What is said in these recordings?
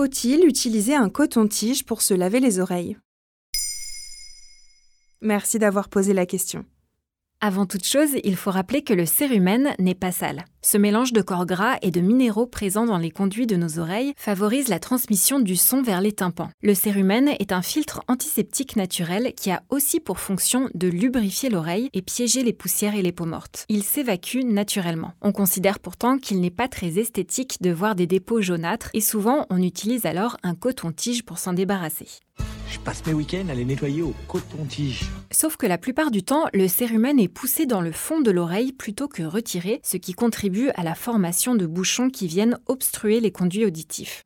Faut-il utiliser un coton-tige pour se laver les oreilles? Merci d'avoir posé la question. Avant toute chose, il faut rappeler que le cérumen n'est pas sale. Ce mélange de corps gras et de minéraux présents dans les conduits de nos oreilles favorise la transmission du son vers les tympans. Le cérumen est un filtre antiseptique naturel qui a aussi pour fonction de lubrifier l'oreille et piéger les poussières et les peaux mortes. Il s'évacue naturellement. On considère pourtant qu'il n'est pas très esthétique de voir des dépôts jaunâtres et souvent on utilise alors un coton-tige pour s'en débarrasser. Je passe mes week-ends à les nettoyer au coton-tige. Sauf que la plupart du temps, le cérumen est poussé dans le fond de l'oreille plutôt que retiré, ce qui contribue à la formation de bouchons qui viennent obstruer les conduits auditifs.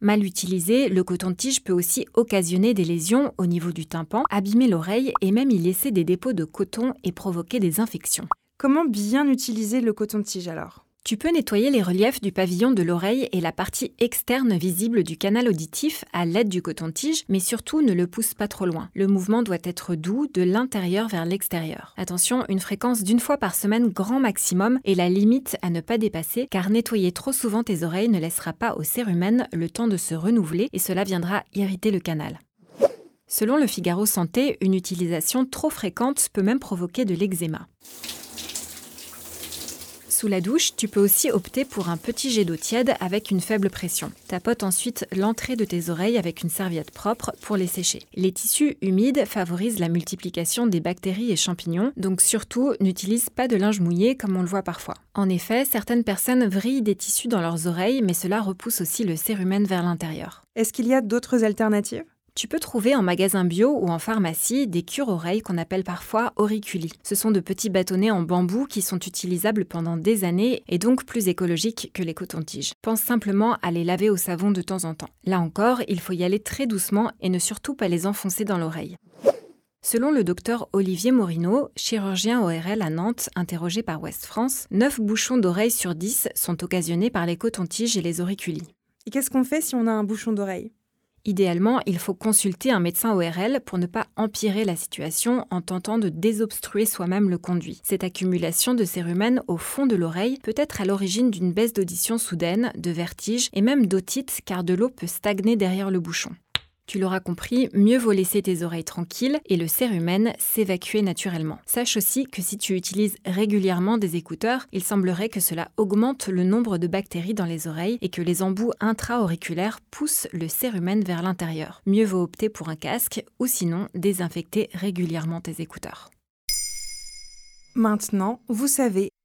Mal utilisé, le coton-tige peut aussi occasionner des lésions au niveau du tympan, abîmer l'oreille et même y laisser des dépôts de coton et provoquer des infections. Comment bien utiliser le coton-tige alors? Tu peux nettoyer les reliefs du pavillon de l'oreille et la partie externe visible du canal auditif à l'aide du coton-tige, mais surtout ne le pousse pas trop loin. Le mouvement doit être doux de l'intérieur vers l'extérieur. Attention, une fréquence d'une fois par semaine grand maximum est la limite à ne pas dépasser car nettoyer trop souvent tes oreilles ne laissera pas au cérumen le temps de se renouveler et cela viendra irriter le canal. Selon le Figaro Santé, une utilisation trop fréquente peut même provoquer de l'eczéma. Sous la douche, tu peux aussi opter pour un petit jet d'eau tiède avec une faible pression. Tapote ensuite l'entrée de tes oreilles avec une serviette propre pour les sécher. Les tissus humides favorisent la multiplication des bactéries et champignons, donc surtout n'utilise pas de linge mouillé comme on le voit parfois. En effet, certaines personnes vrillent des tissus dans leurs oreilles, mais cela repousse aussi le cérumen vers l'intérieur. Est-ce qu'il y a d'autres alternatives? Tu peux trouver en magasin bio ou en pharmacie des cure-oreilles qu'on appelle parfois auriculi. Ce sont de petits bâtonnets en bambou qui sont utilisables pendant des années et donc plus écologiques que les cotons-tiges. Pense simplement à les laver au savon de temps en temps. Là encore, il faut y aller très doucement et ne surtout pas les enfoncer dans l'oreille. Selon le docteur Olivier Morino, chirurgien ORL à Nantes, interrogé par Ouest France, 9 bouchons d'oreille sur 10 sont occasionnés par les cotons-tiges et les auriculis. Et qu'est-ce qu'on fait si on a un bouchon d'oreille? Idéalement, il faut consulter un médecin ORL pour ne pas empirer la situation en tentant de désobstruer soi-même le conduit. Cette accumulation de cérumen au fond de l'oreille peut être à l'origine d'une baisse d'audition soudaine, de vertige et même d'otite car de l'eau peut stagner derrière le bouchon. Tu l'auras compris, mieux vaut laisser tes oreilles tranquilles et le cérumen s'évacuer naturellement. Sache aussi que si tu utilises régulièrement des écouteurs, il semblerait que cela augmente le nombre de bactéries dans les oreilles et que les embouts intra-auriculaires poussent le cérumen vers l'intérieur. Mieux vaut opter pour un casque ou sinon désinfecter régulièrement tes écouteurs. Maintenant, vous savez